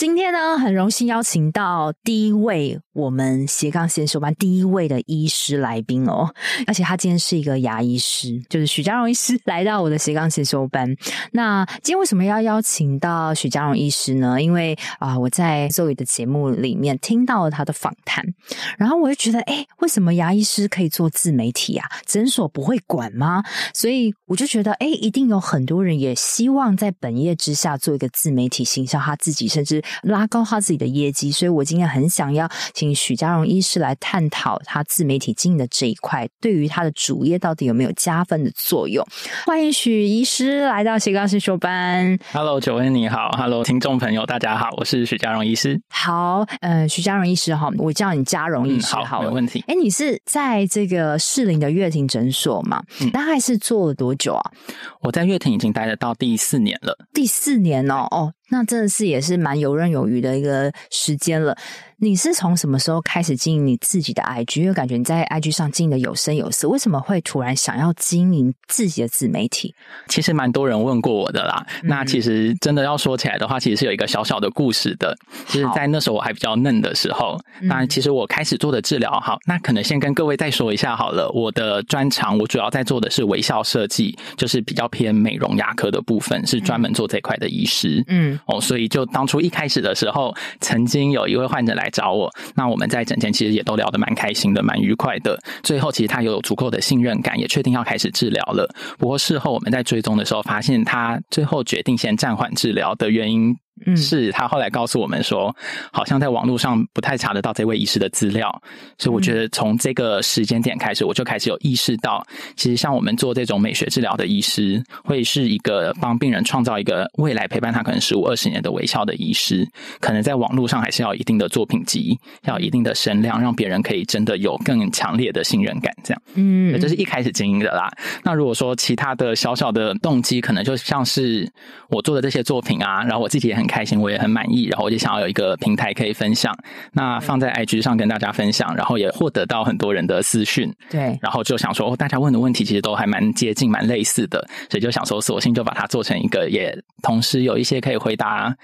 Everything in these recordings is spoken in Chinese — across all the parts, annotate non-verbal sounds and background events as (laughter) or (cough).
今天呢，很荣幸邀请到第一位我们斜杠先修班第一位的医师来宾哦，而且他今天是一个牙医师，就是许家荣医师来到我的斜杠先修班。那今天为什么要邀请到许家荣医师呢？因为啊、我在 Zoe 的节目里面听到了他的访谈，然后我就觉得，哎，为什么牙医师可以做自媒体啊？诊所不会管吗？所以我就觉得，哎，一定有很多人也希望在本业之下做一个自媒体，行销他自己，甚至。拉高他自己的业绩，所以我今天很想要请许家荣医师来探讨他自媒体经营的这一块，对于他的主业到底有没有加分的作用？欢迎许医师来到斜杠先修班。Hello，九恩你好，Hello，听众朋友大家好，我是许家荣医师。好，呃，许家荣医师哈，我叫你家荣医师，嗯、好，好，没问题。哎，你是在这个士林的乐庭诊所吗？嗯，大概是做了多久啊？我在乐庭已经待了到第四年了。第四年哦，哦。那真的是也是蛮游刃有余的一个时间了。你是从什么时候开始经营你自己的 IG？因为感觉你在 IG 上经营的有声有色，为什么会突然想要经营自己的自媒体？其实蛮多人问过我的啦。嗯、那其实真的要说起来的话，其实是有一个小小的故事的。就是在那时候我还比较嫩的时候，那其实我开始做的治疗，好，那可能先跟各位再说一下好了。我的专长，我主要在做的是微笑设计，就是比较偏美容牙科的部分，是专门做这块的医师。嗯，哦，所以就当初一开始的时候，曾经有一位患者来找我，那我们在整间其实也都聊得蛮开心的，蛮愉快的。最后其实他有足够的信任感，也确定要开始治疗了。不过事后我们在追踪的时候，发现他最后决定先暂缓治疗的原因。嗯，是他后来告诉我们说，好像在网络上不太查得到这位医师的资料，所以我觉得从这个时间点开始，我就开始有意识到，其实像我们做这种美学治疗的医师，会是一个帮病人创造一个未来陪伴他可能十五二十年的微笑的医师，可能在网络上还是要有一定的作品集，要有一定的声量，让别人可以真的有更强烈的信任感，这样。嗯，这是一开始经营的啦。那如果说其他的小小的动机，可能就像是我做的这些作品啊，然后我自己也很。开心，我也很满意，然后我就想要有一个平台可以分享，那放在 IG 上跟大家分享，然后也获得到很多人的私讯，对，然后就想说，哦，大家问的问题其实都还蛮接近、蛮类似的，所以就想说，索性就把它做成一个，也同时有一些可以回答。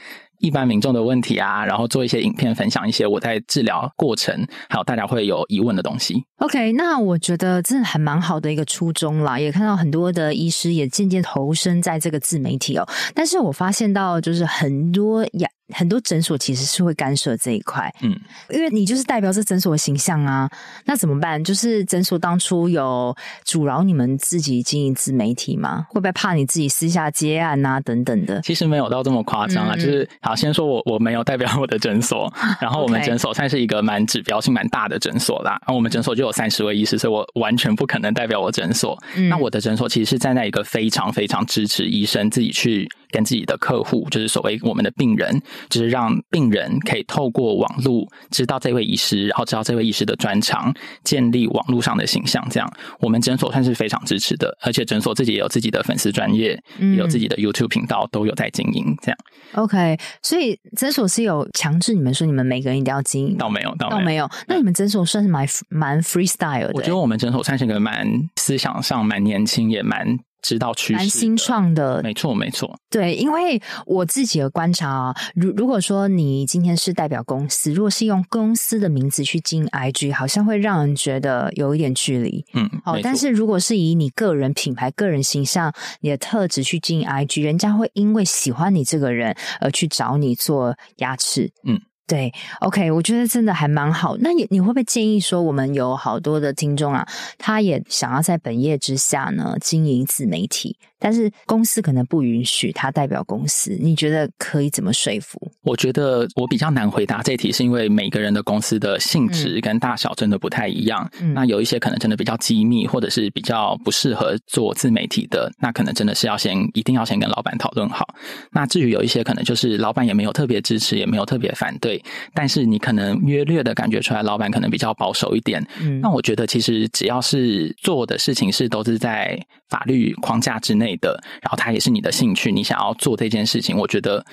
一般民众的问题啊，然后做一些影片分享一些我在治疗过程，还有大家会有疑问的东西。OK，那我觉得真的还蛮好的一个初衷啦，也看到很多的医师也渐渐投身在这个自媒体哦。但是我发现到就是很多。很多诊所其实是会干涉这一块，嗯，因为你就是代表这诊所的形象啊，那怎么办？就是诊所当初有阻挠你们自己经营自媒体吗？会不会怕你自己私下接案啊等等的？其实没有到这么夸张啊，嗯、就是好，先说我我没有代表我的诊所，(laughs) 然后我们诊所算是一个蛮指标性蛮大的诊所啦，然后我们诊所就有三十位医师，所以我完全不可能代表我诊所。嗯、那我的诊所其实是站在一个非常非常支持医生自己去。跟自己的客户，就是所谓我们的病人，就是让病人可以透过网络知道这位医师，然后知道这位医师的专长，建立网络上的形象。这样，我们诊所算是非常支持的，而且诊所自己也有自己的粉丝专业，嗯、也有自己的 YouTube 频道，都有在经营。这样，OK。所以诊所是有强制你们说你们每个人一定要经营？倒没有，倒没有。那你们诊所算是蛮蛮 freestyle 的？我觉得我们诊所算是一个蛮思想上蛮年轻，也蛮。知道趋势，蛮新创的，没错没错。对，因为我自己的观察啊，如如果说你今天是代表公司，如果是用公司的名字去进 IG，好像会让人觉得有一点距离。嗯，好，但是如果是以你个人品牌、个人形象、你的特质去进 IG，人家会因为喜欢你这个人而去找你做牙齿。嗯。对，OK，我觉得真的还蛮好。那你你会不会建议说，我们有好多的听众啊，他也想要在本业之下呢经营自媒体？但是公司可能不允许他代表公司，你觉得可以怎么说服？我觉得我比较难回答这一题，是因为每个人的公司的性质跟大小真的不太一样。嗯，那有一些可能真的比较机密，或者是比较不适合做自媒体的，那可能真的是要先一定要先跟老板讨论好。那至于有一些可能就是老板也没有特别支持，也没有特别反对，但是你可能约略的感觉出来，老板可能比较保守一点。嗯，那我觉得其实只要是做的事情是都是在法律框架之内的，然后它也是你的兴趣，你想要做这件事情，我觉得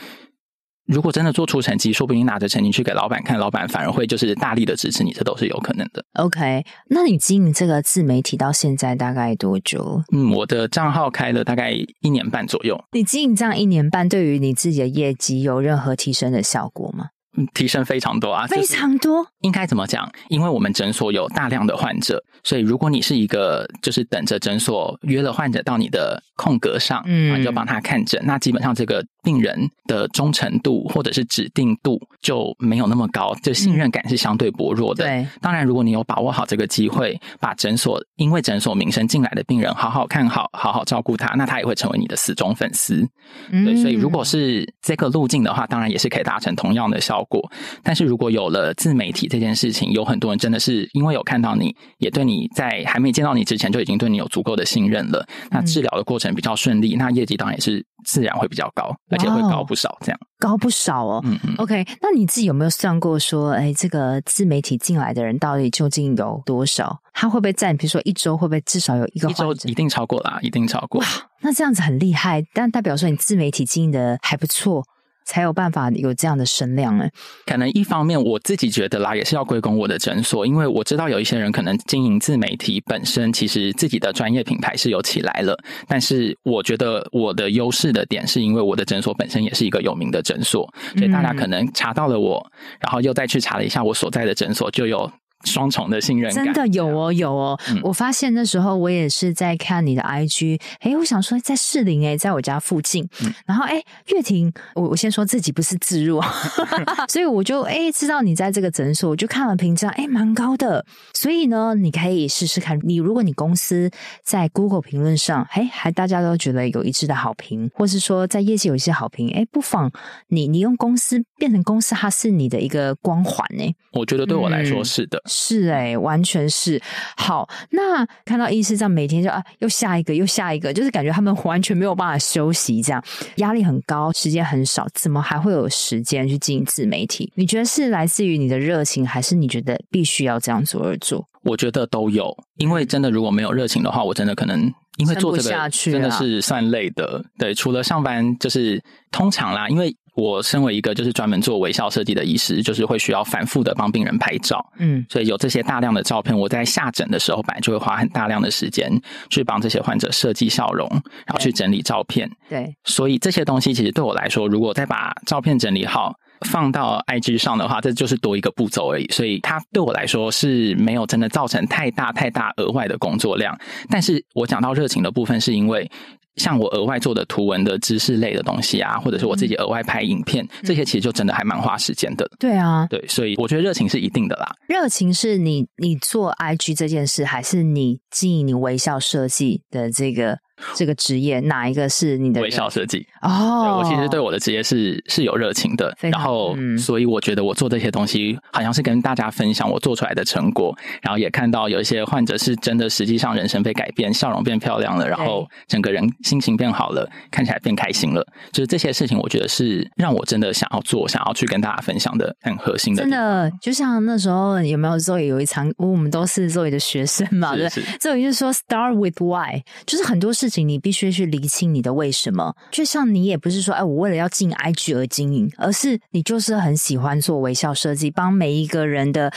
如果真的做出成绩，说不定拿着成绩去给老板看，老板反而会就是大力的支持你，这都是有可能的。OK，那你经营这个自媒体到现在大概多久？嗯，我的账号开了大概一年半左右。你经营这样一年半，对于你自己的业绩有任何提升的效果吗？提升非常多啊，非常多。应该怎么讲？因为我们诊所有大量的患者，所以如果你是一个就是等着诊所约了患者到你的空格上，嗯，你就帮他看诊，那基本上这个病人的忠诚度或者是指定度就没有那么高，就信任感是相对薄弱的。对，当然如果你有把握好这个机会，把诊所因为诊所名声进来的病人好好看好，好好照顾他，那他也会成为你的死忠粉丝。对，所以如果是这个路径的话，当然也是可以达成同样的效果。过，但是如果有了自媒体这件事情，有很多人真的是因为有看到你，也对你在还没见到你之前就已经对你有足够的信任了。那治疗的过程比较顺利，那业绩当然也是自然会比较高，而且会高不少。这样高不少哦。嗯嗯。OK，那你自己有没有算过说，哎，这个自媒体进来的人到底究竟有多少？他会不会占比如说一周会不会至少有一个一周一定超过啦，一定超过。哇，那这样子很厉害，但代表说你自媒体经营的还不错。才有办法有这样的声量呢？可能一方面我自己觉得啦，也是要归功我的诊所，因为我知道有一些人可能经营自媒体本身其实自己的专业品牌是有起来了，但是我觉得我的优势的点是因为我的诊所本身也是一个有名的诊所，所以大家可能查到了我，然后又再去查了一下我所在的诊所，就有。双重的信任感，真的有哦，有哦。嗯、我发现那时候我也是在看你的 IG，哎，我想说在士林哎，在我家附近。嗯、然后哎，月婷，我我先说自己不是自入，(laughs) 所以我就哎知道你在这个诊所，我就看了评价，哎蛮高的。所以呢，你可以试试看。你如果你公司在 Google 评论上，哎还大家都觉得有一致的好评，或是说在业界有一些好评，哎不妨你你用公司变成公司，它是你的一个光环呢。我觉得对我来说是的。嗯是哎、欸，完全是好。那看到医师这样每天就啊，又下一个，又下一个，就是感觉他们完全没有办法休息，这样压力很高，时间很少，怎么还会有时间去经营自媒体？你觉得是来自于你的热情，还是你觉得必须要这样做而做？我觉得都有，因为真的如果没有热情的话，我真的可能因为做这个真的是算累的。对，除了上班，就是通常啦，因为。我身为一个就是专门做微笑设计的医师，就是会需要反复的帮病人拍照，嗯，所以有这些大量的照片，我在下诊的时候，本来就会花很大量的时间去帮这些患者设计笑容，然后去整理照片，对，所以这些东西其实对我来说，如果再把照片整理好放到 IG 上的话，这就是多一个步骤而已，所以它对我来说是没有真的造成太大太大额外的工作量。但是我讲到热情的部分，是因为。像我额外做的图文的知识类的东西啊，或者是我自己额外拍影片，嗯、这些其实就真的还蛮花时间的。对啊，对，所以我觉得热情是一定的啦。热情是你你做 IG 这件事，还是你经营你微笑设计的这个？这个职业哪一个是你的微笑设计？哦，我其实对我的职业是是有热情的，然后、嗯、所以我觉得我做这些东西好像是跟大家分享我做出来的成果，然后也看到有一些患者是真的实际上人生被改变，笑容变漂亮了，然后整个人心情变好了，看起来变开心了，就是这些事情，我觉得是让我真的想要做，想要去跟大家分享的很核心的。真的，就像那时候有没有 Zoe 有一场，我们都是 Zoe 的学生嘛，对，Zoe 就是说 Start with why，就是很多事情。你必须去厘清你的为什么，就像你也不是说，哎，我为了要进 IG 而经营，而是你就是很喜欢做微笑设计，帮每一个人的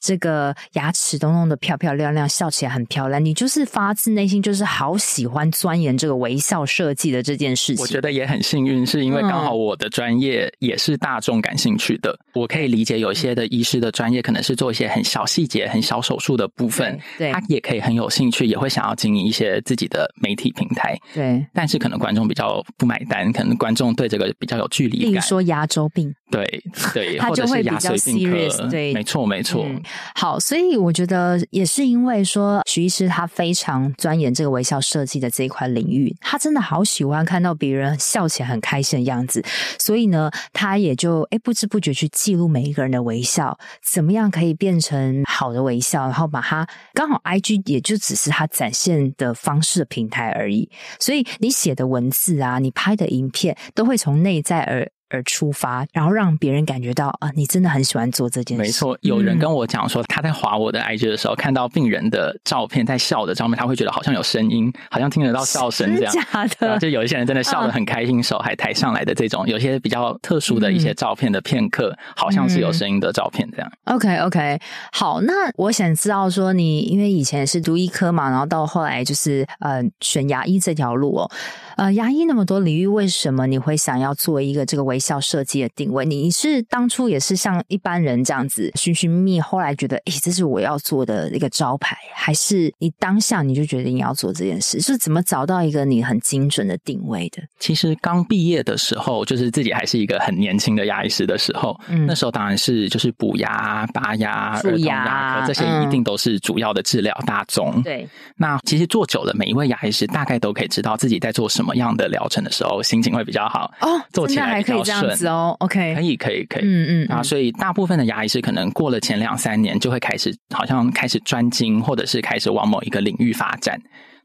这个牙齿都弄得漂漂亮亮，笑起来很漂亮。你就是发自内心就是好喜欢钻研这个微笑设计的这件事情。我觉得也很幸运，是因为刚好我的专业也是大众感兴趣的。嗯、我可以理解有些的医师的专业可能是做一些很小细节、很小手术的部分，对，对他也可以很有兴趣，也会想要经营一些自己的媒体平台。对，但是可能观众比较不买单，可能观众对这个比较有距离感。比如说牙周病，对对，(laughs) 他就会比较 serious。对，没错没错、嗯。好，所以我觉得也是因为说许医师他非常钻研这个微笑设计的这一块领域，他真的好喜欢看到别人笑起来很开心的样子，所以呢，他也就哎不知不觉去记录每一个人的微笑，怎么样可以变成好的微笑，然后把它刚好 IG 也就只是他展现的方式的平台而已。所以你写的文字啊，你拍的影片，都会从内在而而出发，然后让别人感觉到啊，你真的很喜欢做这件事。没错，有人跟我讲说，他在划我的 IG 的时候，看到病人的照片，在笑的照片，他会觉得好像有声音，好像听得到笑声这样。假的，就有一些人真的笑得很开心，嗯、手还抬上来的这种，有些比较特殊的一些照片的片刻，嗯、好像是有声音的照片这样。OK OK，好，那我想知道说，你因为以前是读医科嘛，然后到后来就是呃选牙医这条路哦。呃，牙医那么多领域，为什么你会想要做一个这个微笑设计的定位？你是当初也是像一般人这样子寻寻觅觅，后来觉得，诶，这是我要做的一个招牌，还是你当下你就觉得你要做这件事？是怎么找到一个你很精准的定位的？其实刚毕业的时候，就是自己还是一个很年轻的牙医师的时候，嗯，那时候当然是就是补牙、拔牙、儿童牙科这些一定都是主要的治疗大宗。嗯、对，那其实做久了，每一位牙医师大概都可以知道自己在做什么。样的疗程的时候，心情会比较好哦，做起来比较顺还可以这样子哦。OK，可以，可以，可以，嗯嗯啊，所以大部分的牙医师可能过了前两三年，就会开始好像开始专精，或者是开始往某一个领域发展。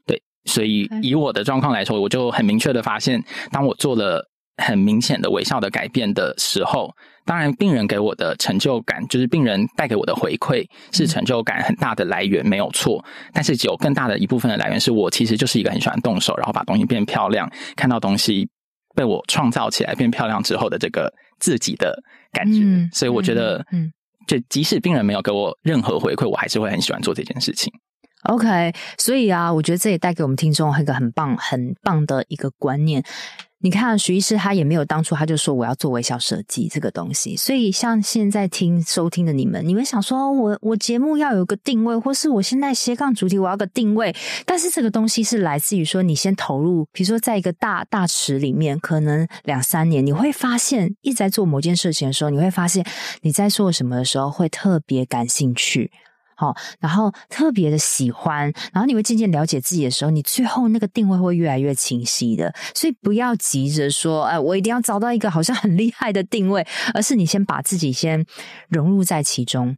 对，所以以我的状况来说，我就很明确的发现，当我做了很明显的微笑的改变的时候。当然，病人给我的成就感，就是病人带给我的回馈，是成就感很大的来源，没有错。但是有更大的一部分的来源，是我其实就是一个很喜欢动手，然后把东西变漂亮，看到东西被我创造起来变漂亮之后的这个自己的感觉。嗯、所以我觉得，嗯，就即使病人没有给我任何回馈，我还是会很喜欢做这件事情。OK，所以啊，我觉得这也带给我们听众一个很棒、很棒的一个观念。你看，徐医师他也没有当初他就说我要做微笑设计这个东西，所以像现在听收听的你们，你们想说我我节目要有个定位，或是我现在斜杠主题我要个定位，但是这个东西是来自于说你先投入，比如说在一个大大池里面，可能两三年，你会发现一直在做某件事情的时候，你会发现你在做什么的时候会特别感兴趣。好，然后特别的喜欢，然后你会渐渐了解自己的时候，你最后那个定位会越来越清晰的。所以不要急着说，哎，我一定要找到一个好像很厉害的定位，而是你先把自己先融入在其中，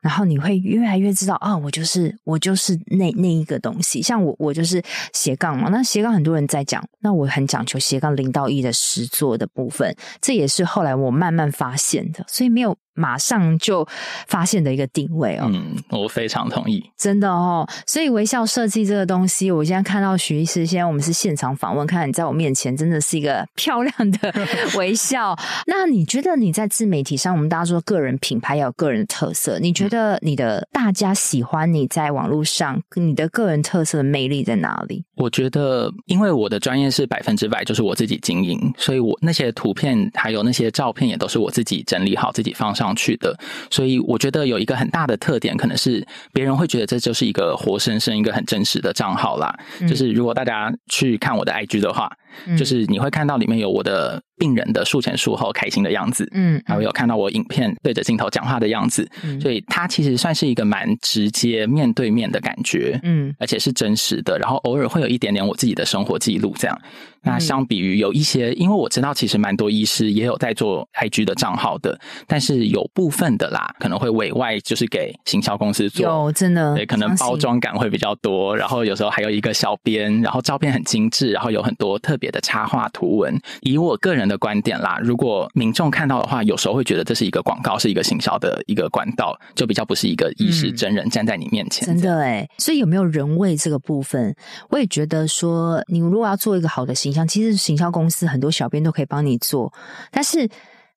然后你会越来越知道，啊、我就是我就是那那一个东西。像我，我就是斜杠嘛。那斜杠很多人在讲，那我很讲求斜杠零到一的实作的部分，这也是后来我慢慢发现的。所以没有。马上就发现的一个定位哦，嗯，我非常同意，真的哦。所以微笑设计这个东西，我现在看到徐医师，现在我们是现场访问，看你在我面前真的是一个漂亮的微笑。(laughs) 那你觉得你在自媒体上，我们大家说个人品牌要有个人的特色，你觉得你的大家喜欢你在网络上你的个人特色的魅力在哪里？我觉得，因为我的专业是百分之百就是我自己经营，所以我那些图片还有那些照片也都是我自己整理好，自己放上。上去的，所以我觉得有一个很大的特点，可能是别人会觉得这就是一个活生生、一个很真实的账号啦。嗯、就是如果大家去看我的 IG 的话，嗯、就是你会看到里面有我的。病人的术前术后开心的样子，嗯，还有看到我影片对着镜头讲话的样子，嗯，所以它其实算是一个蛮直接面对面的感觉，嗯，而且是真实的，然后偶尔会有一点点我自己的生活记录这样。那相比于有一些，因为我知道其实蛮多医师也有在做 IG 的账号的，但是有部分的啦，可能会委外就是给行销公司做，有真的，对，可能包装感会比较多，然后有时候还有一个小编，然后照片很精致，然后有很多特别的插画图文。以我个人的观点啦，如果民众看到的话，有时候会觉得这是一个广告，是一个行销的一个管道，就比较不是一个意识真人站在你面前。嗯、真的哎，所以有没有人味这个部分，我也觉得说，你如果要做一个好的形象，其实行销公司很多小编都可以帮你做，但是。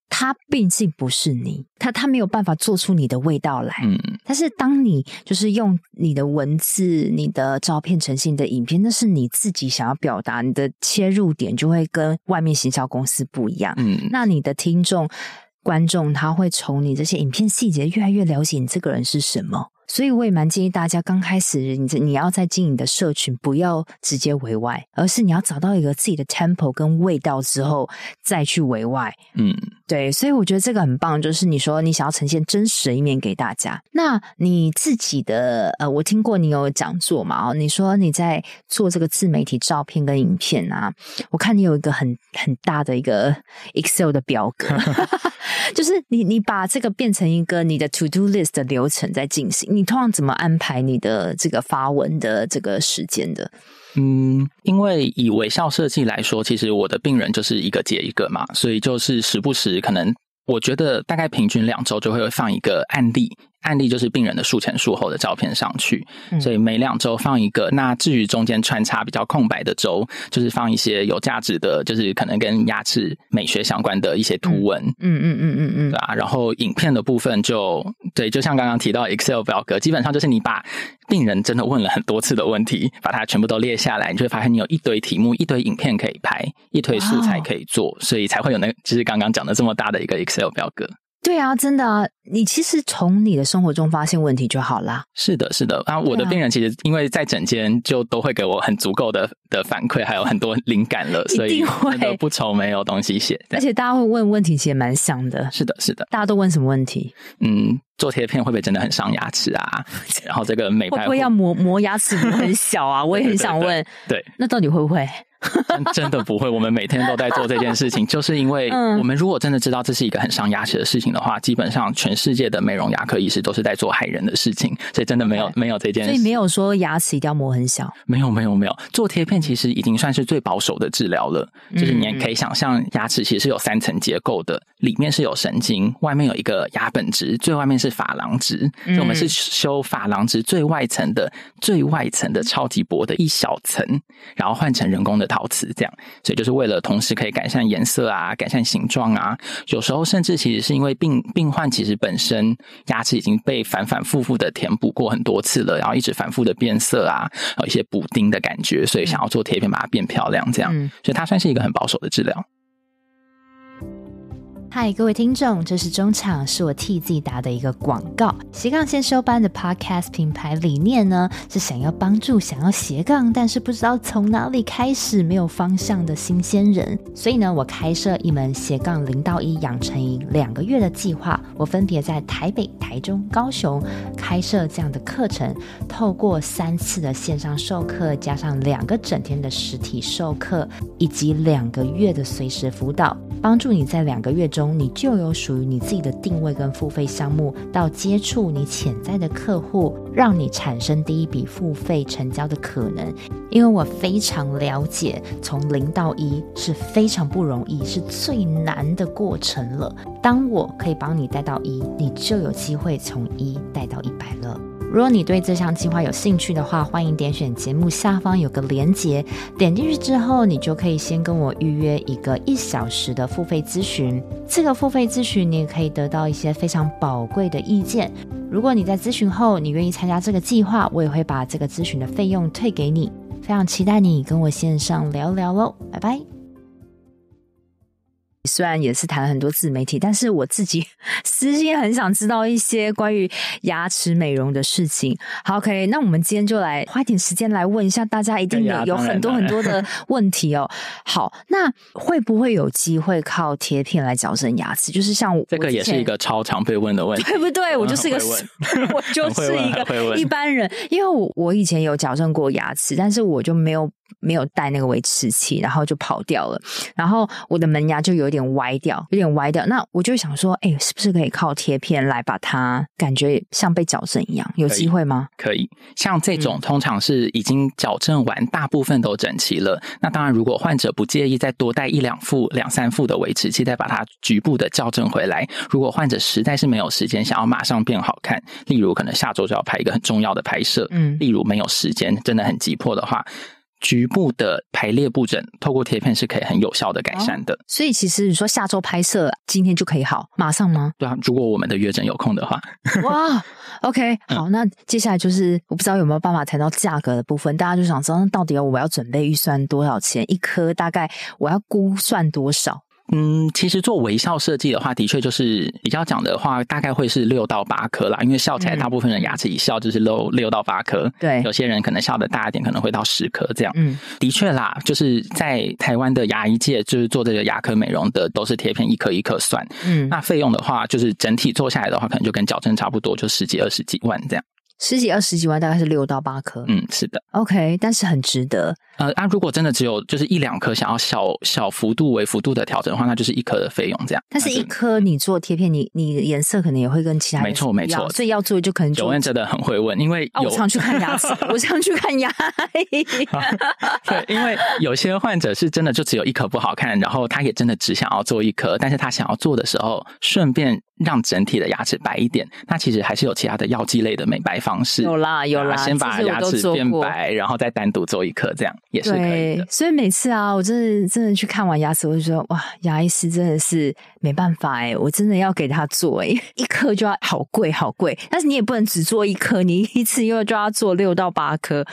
他毕竟不是你，他他没有办法做出你的味道来。嗯，但是当你就是用你的文字、你的照片呈现的影片，那是你自己想要表达，你的切入点就会跟外面行销公司不一样。嗯，那你的听众、观众他会从你这些影片细节越来越了解你这个人是什么。所以我也蛮建议大家，刚开始你你要在经营的社群，不要直接委外，而是你要找到一个自己的 tempo 跟味道之后再去委外。嗯，对，所以我觉得这个很棒，就是你说你想要呈现真实的一面给大家。那你自己的呃，我听过你有讲座嘛？哦，你说你在做这个自媒体照片跟影片啊，我看你有一个很很大的一个 (laughs) Excel 的表格。(laughs) 就是你你把这个变成一个你的 to do list 的流程在进行，你通常怎么安排你的这个发文的这个时间的？嗯，因为以微笑设计来说，其实我的病人就是一个接一个嘛，所以就是时不时可能，我觉得大概平均两周就会放一个案例。案例就是病人的术前术后的照片上去，所以每两周放一个。那至于中间穿插比较空白的周，就是放一些有价值的，就是可能跟牙齿美学相关的一些图文。嗯嗯嗯嗯嗯，对啊。然后影片的部分就对，就像刚刚提到 Excel 表格，基本上就是你把病人真的问了很多次的问题，把它全部都列下来，你就会发现你有一堆题目、一堆影片可以拍，一堆素材可以做，所以才会有那，就是刚刚讲的这么大的一个 Excel 表格。对啊，真的啊，你其实从你的生活中发现问题就好啦。是的，是的。啊，我的病人其实因为在诊间就都会给我很足够的的反馈，还有很多灵感了，所以真的不愁没有东西写。而且大家会问问题，其实蛮像的。是的，是的。大家都问什么问题？(laughs) 嗯，做贴片会不会真的很伤牙齿啊？(laughs) 然后这个美白会不会要磨磨牙齿很小啊？(laughs) 我也很想问。对，对，对，那到底会不会？(laughs) 真的不会，我们每天都在做这件事情，(laughs) 就是因为我们如果真的知道这是一个很伤牙齿的事情的话，基本上全世界的美容牙科医师都是在做害人的事情，所以真的没有没有这件事。所以没有说牙齿一定要磨很小。没有没有没有，做贴片其实已经算是最保守的治疗了。就是你也可以想象，牙齿其实是有三层结构的，里面是有神经，外面有一个牙本质，最外面是珐琅质。所以我们是修珐琅质最外层的最外层的超级薄的一小层，然后换成人工的陶瓷，这样。所以就是为了同时可以改善颜色啊，改善形状啊，有时候甚至其实是因为病病患其实本身牙齿已经被反反复复的填补过很多次了，然后一直反复的变色啊，有一些补丁的感觉，所以想要做贴片把它变漂亮，这样，所以它算是一个很保守的治疗。嗨，各位听众，这是中场，是我替自己打的一个广告。斜杠先修班的 Podcast 品牌理念呢，是想要帮助想要斜杠，但是不知道从哪里开始、没有方向的新鲜人。所以呢，我开设一门斜杠零到一养成营两个月的计划，我分别在台北、台中、高雄开设这样的课程，透过三次的线上授课，加上两个整天的实体授课，以及两个月的随时辅导，帮助你在两个月中。中你就有属于你自己的定位跟付费项目，到接触你潜在的客户，让你产生第一笔付费成交的可能。因为我非常了解，从零到一是非常不容易，是最难的过程了。当我可以帮你带到一，你就有机会从一带到一百了。如果你对这项计划有兴趣的话，欢迎点选节目下方有个连结，点进去之后，你就可以先跟我预约一个一小时的付费咨询。这个付费咨询，你也可以得到一些非常宝贵的意见。如果你在咨询后，你愿意参加这个计划，我也会把这个咨询的费用退给你。非常期待你跟我线上聊聊喽，拜拜。虽然也是谈了很多自媒体，但是我自己 (laughs) 私心很想知道一些关于牙齿美容的事情。好，OK，那我们今天就来花一点时间来问一下大家，一定有有很多很多的问题哦。好，那会不会有机会靠贴片来矫正牙齿？就是像我这个也是一个超常被问的问题，(laughs) 对不对？(laughs) 我就是一个，我就是一个一般人，因为我我以前有矫正过牙齿，但是我就没有。没有带那个维持器，然后就跑掉了。然后我的门牙就有点歪掉，有点歪掉。那我就想说，哎，是不是可以靠贴片来把它感觉像被矫正一样？有机会吗？可以，可以。像这种通常是已经矫正完，大部分都整齐了。那当然，如果患者不介意再多带一两副、两三副的维持器，再把它局部的矫正回来。如果患者实在是没有时间，想要马上变好看，例如可能下周就要拍一个很重要的拍摄，嗯，例如没有时间，真的很急迫的话。局部的排列布诊，透过贴片是可以很有效的改善的。哦，所以其实你说下周拍摄，今天就可以好，马上吗？对啊，如果我们的约诊有空的话。(laughs) 哇，OK，好，那接下来就是我不知道有没有办法谈到价格的部分，大家就想知道到底要我要准备预算多少钱一颗，大概我要估算多少？嗯，其实做微笑设计的话，的确就是比较讲的话，大概会是六到八颗啦。因为笑起来，大部分人牙齿一笑就是六六到八颗。对，有些人可能笑的大一点，可能会到十颗这样。嗯，的确啦，就是在台湾的牙医界，就是做这个牙科美容的，都是贴片一颗一颗算。嗯，那费用的话，就是整体做下来的话，可能就跟矫正差不多，就十几二十几万这样。十几二十几万，大概是六到八颗。嗯，是的。OK，但是很值得。呃，那、啊、如果真的只有就是一两颗，想要小小幅度、为幅度的调整的话，那就是一颗的费用这样。但是一颗你做贴片，你你颜色可能也会跟其他没错没错，所以要做就可能。Joanne 真的很会问，因为我常去看牙齿，我常去看牙 (laughs) 医。(laughs) 对，因为有些患者是真的就只有一颗不好看，然后他也真的只想要做一颗，但是他想要做的时候顺便。让整体的牙齿白一点，那其实还是有其他的药剂类的美白方式。有啦有啦，先把牙齿变白，然后再单独做一颗，这样也是可以的。所以每次啊，我真的真的去看完牙齿，我就说哇，牙医师真的是没办法哎，我真的要给他做哎，(laughs) 一颗就要好贵好贵，但是你也不能只做一颗，你一次又就要做六到八颗。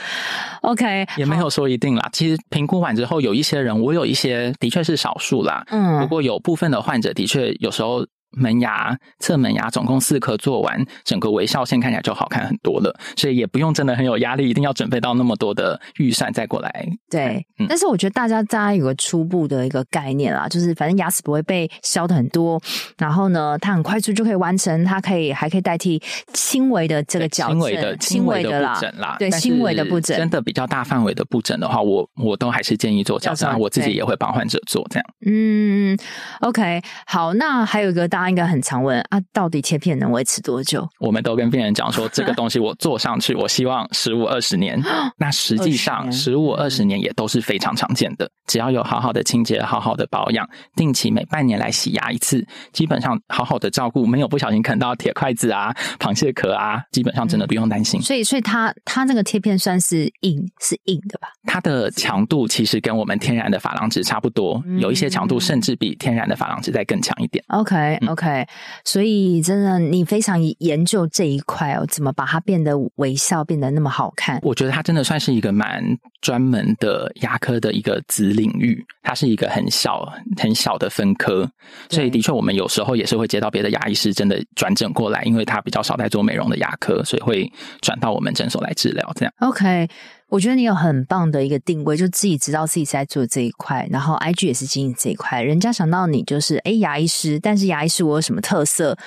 OK，也没有说一定啦。其实评估完之后，有一些人，我有一些的确是少数啦。嗯，不过有部分的患者的确有时候。门牙、侧门牙总共四颗做完，整个微笑线看起来就好看很多了，所以也不用真的很有压力，一定要准备到那么多的预算再过来。对，嗯、但是我觉得大家大家有个初步的一个概念啦，就是反正牙齿不会被削的很多，然后呢，它很快速就可以完成，它可以还可以代替轻微的这个矫正，轻微的轻微的布整啦，对，轻微的不整。真的比较大范围的不整的话，我我都还是建议做矫正，我自己也会帮患者做这样。嗯，OK，好，那还有一个大。应该很常问啊，到底贴片能维持多久？我们都跟病人讲说，这个东西我做上去，我希望十五二十年。(gasps) 那实际上十五二十年也都是非常常见的。只要有好好的清洁、好好的保养，定期每半年来洗牙一次，基本上好好的照顾，没有不小心啃到铁筷子啊、(laughs) 螃蟹壳啊，基本上真的不用担心。嗯、所以，所以它它那个贴片算是硬，是硬的吧？它的强度其实跟我们天然的珐琅质差不多，有一些强度甚至比天然的珐琅质再更强一点。OK OK，所以真的你非常研究这一块哦，怎么把它变得微笑变得那么好看？我觉得它真的算是一个蛮专门的牙科的一个子领域，它是一个很小很小的分科，所以的确我们有时候也是会接到别的牙医师真的转诊过来，因为他比较少在做美容的牙科，所以会转到我们诊所来治疗。这样 OK。我觉得你有很棒的一个定位，就自己知道自己在做这一块，然后 IG 也是经营这一块。人家想到你就是诶牙医师，但是牙医师我有什么特色？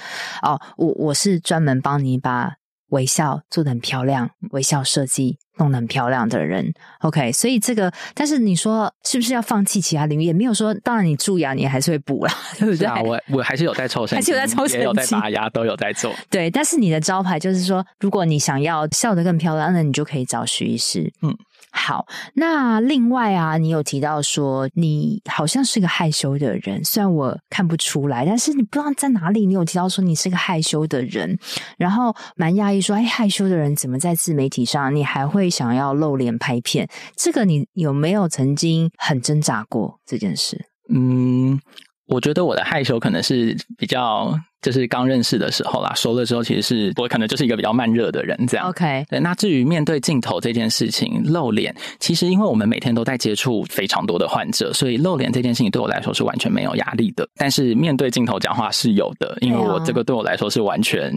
哦，我我是专门帮你把微笑做的很漂亮，微笑设计。弄得很漂亮的人，OK，所以这个，但是你说是不是要放弃其他领域？也没有说，当然你蛀牙你还是会补啦，(laughs) 对不对？啊，我我还是有在抽神，(laughs) 还是有在抽也有在拔牙，都有在做。对，但是你的招牌就是说，如果你想要笑得更漂亮，那你就可以找徐医师。嗯。好，那另外啊，你有提到说你好像是个害羞的人，虽然我看不出来，但是你不知道在哪里，你有提到说你是个害羞的人，然后蛮讶异说，哎，害羞的人怎么在自媒体上你还会会想要露脸拍片？这个你有没有曾经很挣扎过这件事？嗯，我觉得我的害羞可能是比较。就是刚认识的时候啦，熟了之后，其实是我可能就是一个比较慢热的人，这样。OK，对。那至于面对镜头这件事情，露脸，其实因为我们每天都在接触非常多的患者，所以露脸这件事情对我来说是完全没有压力的。但是面对镜头讲话是有的，因为我这个对我来说是完全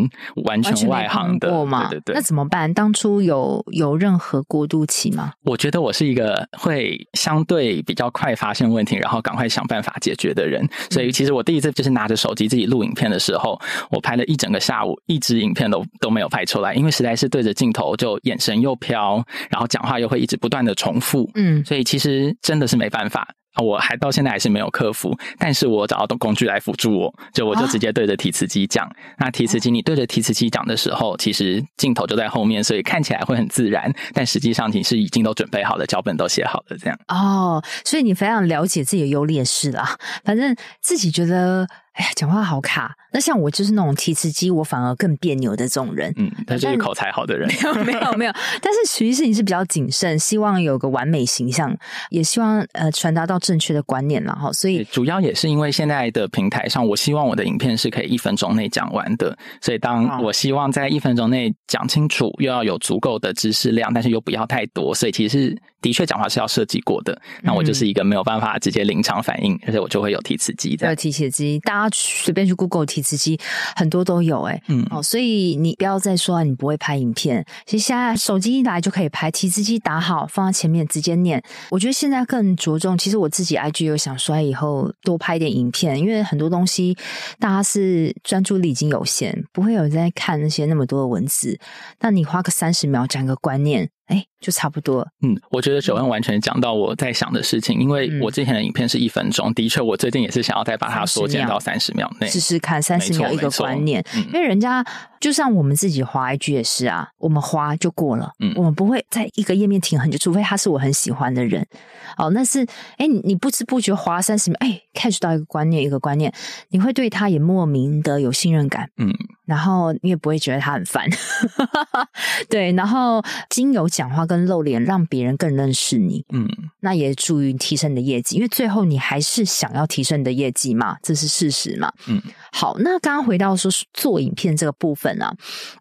完全外行的。对对对。那怎么办？当初有有任何过渡期吗？我觉得我是一个会相对比较快发现问题，然后赶快想办法解决的人。所以其实我第一次就是拿着手机自己录影片的时候。时候，我拍了一整个下午，一支影片都都没有拍出来，因为实在是对着镜头就眼神又飘，然后讲话又会一直不断的重复，嗯，所以其实真的是没办法。我还到现在还是没有克服，但是我找到工具来辅助我，就我就直接对着提词机讲。啊、那提词机，你对着提词机讲的时候，其实镜头就在后面，所以看起来会很自然，但实际上你是已经都准备好了，脚本都写好了这样。哦，所以你非常了解自己的优劣势啦，反正自己觉得。哎呀，讲话好卡。那像我就是那种提词机，我反而更别扭的这种人。嗯，他就是口才好的人。没有，没有，没有。但是其实你是比较谨慎，希望有个完美形象，也希望呃传达到正确的观念了哈。所以主要也是因为现在的平台上，我希望我的影片是可以一分钟内讲完的。所以当我希望在一分钟内讲清楚，又要有足够的知识量，但是又不要太多，所以其实是的确讲话是要设计过的。那我就是一个没有办法直接临场反应，而且我就会有提词机。有提词机，大家随便去 Google 提词机，很多都有哎。嗯，哦，所以你不要再说你不会拍影片，其实现在手机一来就可以拍，提词机打好放在前面直接念。我觉得现在更着重，其实我自己 IG 有想说以后多拍点影片，因为很多东西大家是专注力已经有限，不会有人在看那些那么多的文字。那你花个三十秒讲个观念。哎，就差不多。嗯，我觉得 Joanne 完全讲到我在想的事情，因为我之前的影片是一分钟，的确，我最近也是想要再把它缩减到三十秒内，试试看三十秒一个观念，因为人家就像我们自己划一句也是啊，我们划就过了，嗯，我们不会在一个页面停很久，除非他是我很喜欢的人。哦，那是哎，你不知不觉划三十秒，哎，catch 到一个观念，一个观念，你会对他也莫名的有信任感，嗯，然后你也不会觉得他很烦，(laughs) 对，然后经由。讲话跟露脸，让别人更认识你，嗯，那也助于提升你的业绩，因为最后你还是想要提升你的业绩嘛，这是事实嘛，嗯。好，那刚刚回到说做影片这个部分啊，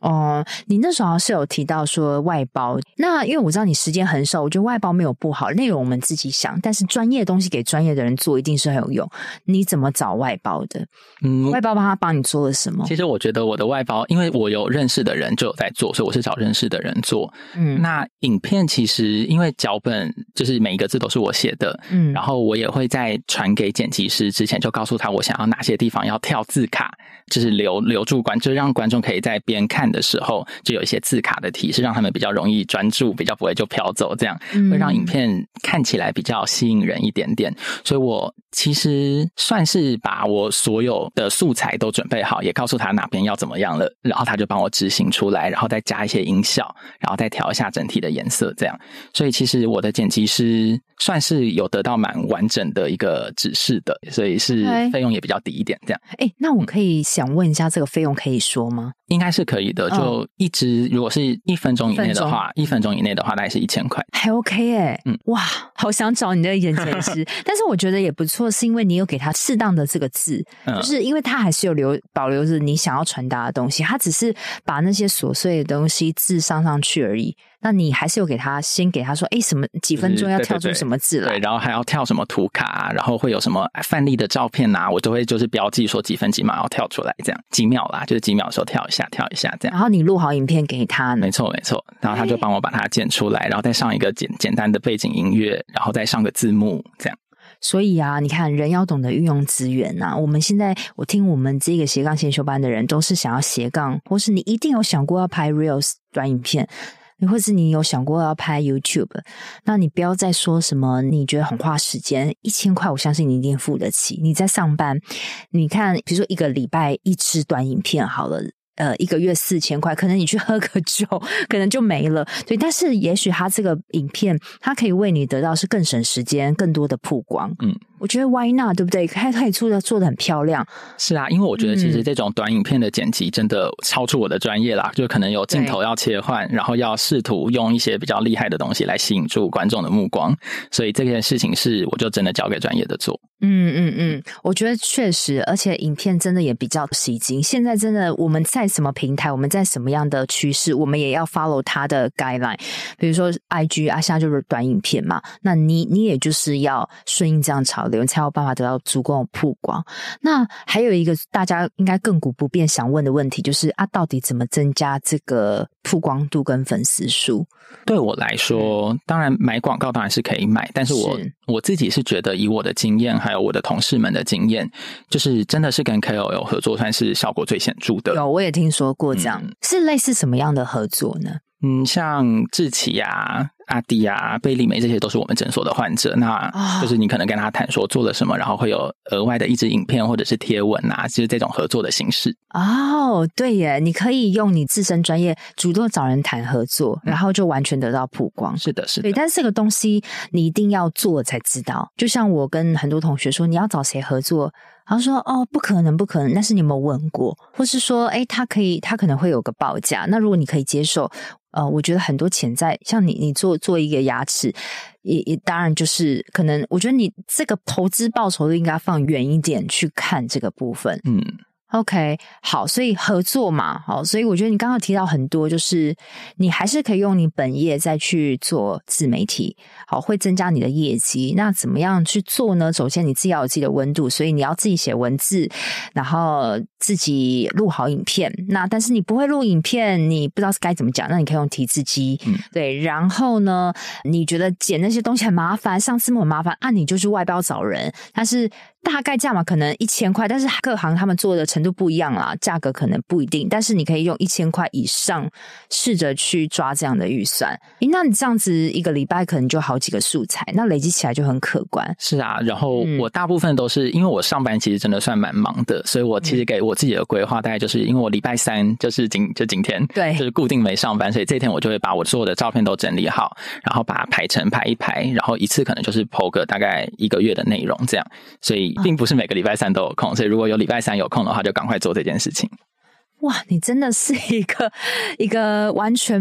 哦、呃，你那时候是有提到说外包，那因为我知道你时间很少，我觉得外包没有不好，内容我们自己想，但是专业的东西给专业的人做一定是很有用。你怎么找外包的？嗯，外包帮他帮你做了什么？其实我觉得我的外包，因为我有认识的人就有在做，所以我是找认识的人做，嗯，那。影片其实因为脚本就是每一个字都是我写的，嗯，然后我也会在传给剪辑师之前就告诉他我想要哪些地方要跳字卡，就是留留住观，就是让观众可以在边看的时候就有一些字卡的提示，让他们比较容易专注，比较不会就飘走，这样会让影片看起来比较吸引人一点点。所以我其实算是把我所有的素材都准备好，也告诉他哪边要怎么样了，然后他就帮我执行出来，然后再加一些音效，然后再调一下整体的颜色，这样。所以其实我的剪辑师算是有得到蛮完整的一个指示的，所以是费用也比较低一点，这样。哎、欸，那我可以想问一下，这个费用可以说吗？应该是可以的，就一直如果是一分钟以内的话，一分钟。以内的话，大概是一千块，还 OK 哎、欸，嗯，哇，好想找你的眼前师，(laughs) 但是我觉得也不错，是因为你有给他适当的这个字，就是因为他还是有留保留着你想要传达的东西，他只是把那些琐碎的东西字上上去而已。那你还是有给他先给他说，哎，什么几分钟要跳出什么字来？对，然后还要跳什么图卡，然后会有什么范例的照片啊，我都会就是标记说几分几秒要跳出来，这样几秒啦，就是几秒的时候跳一下，跳一下这样。然后你录好影片给他，没错没错，然后他就帮我把它剪出来，然后再上一个简简单的背景音乐，然后再上个字幕，这样。所以啊，你看人要懂得运用资源呐、啊。我们现在我听我们这个斜杠先修班的人，都是想要斜杠，或是你一定有想过要拍 Reels 短影片。你或是你有想过要拍 YouTube，那你不要再说什么你觉得很花时间，一千块我相信你一定付得起。你在上班，你看，比如说一个礼拜一支短影片好了，呃，一个月四千块，可能你去喝个酒，可能就没了。对，但是也许他这个影片，它可以为你得到是更省时间、更多的曝光。嗯。我觉得 Why not 对不对？他可以做的做的很漂亮。是啊，因为我觉得其实这种短影片的剪辑真的超出我的专业啦，就可能有镜头要切换，然后要试图用一些比较厉害的东西来吸引住观众的目光，所以这件事情是我就真的交给专业的做。嗯嗯嗯，我觉得确实，而且影片真的也比较吸睛。现在真的我们在什么平台，我们在什么样的趋势，我们也要 follow 它的 guideline。比如说 IG 啊，现在就是短影片嘛，那你你也就是要顺应这样潮流。人才有办法得到足够的曝光。那还有一个大家应该亘古不变想问的问题，就是啊，到底怎么增加这个曝光度跟粉丝数？对我来说，当然买广告当然是可以买，但是我是我自己是觉得，以我的经验，还有我的同事们的经验，就是真的是跟 KOL 合作，算是效果最显著的。有，我也听说过这样，嗯、是类似什么样的合作呢？嗯，像志奇啊、阿迪啊、贝利美，这些都是我们诊所的患者。那就是你可能跟他谈说做了什么，然后会有额外的一支影片或者是贴文啊，就是这种合作的形式。哦，对耶，你可以用你自身专业主动找人谈合作，然后就完全得到曝光。是的，是的。对，但是这个东西你一定要做才知道。就像我跟很多同学说，你要找谁合作？然后说哦，不可能，不可能。但是你有没有问过？或是说，诶，他可以，他可能会有个报价。那如果你可以接受，呃，我觉得很多潜在，像你，你做做一个牙齿，也也当然就是可能。我觉得你这个投资报酬率应该放远一点去看这个部分。嗯。OK，好，所以合作嘛，好，所以我觉得你刚刚提到很多，就是你还是可以用你本业再去做自媒体，好，会增加你的业绩。那怎么样去做呢？首先你自己要有自己的温度，所以你要自己写文字，然后自己录好影片。那但是你不会录影片，你不知道该怎么讲，那你可以用提字机，嗯，对。然后呢，你觉得剪那些东西很麻烦，上字幕很麻烦，啊，你就去外包找人，但是。大概价嘛可能一千块，但是各行他们做的程度不一样啦，价格可能不一定。但是你可以用一千块以上试着去抓这样的预算。诶，那你这样子一个礼拜可能就好几个素材，那累积起来就很可观。是啊，然后我大部分都是、嗯、因为我上班其实真的算蛮忙的，所以我其实给我自己的规划大概就是因为我礼拜三就是今就今天，对，就是固定没上班，所以这天我就会把我所有的照片都整理好，然后把它排成排一排，然后一次可能就是 po 个大概一个月的内容这样，所以。并不是每个礼拜三都有空，所以如果有礼拜三有空的话，就赶快做这件事情。哇，你真的是一个 (laughs) 一个完全